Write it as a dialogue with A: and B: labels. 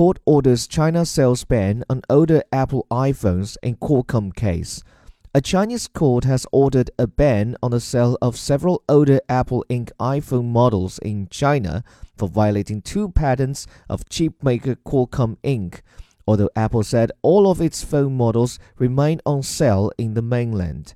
A: court orders China sales ban on older Apple iPhones in Qualcomm case. A Chinese court has ordered a ban on the sale of several older Apple Inc. iPhone models in China for violating two patents of chipmaker Qualcomm Inc., although Apple said all of its phone models remain on sale in the mainland.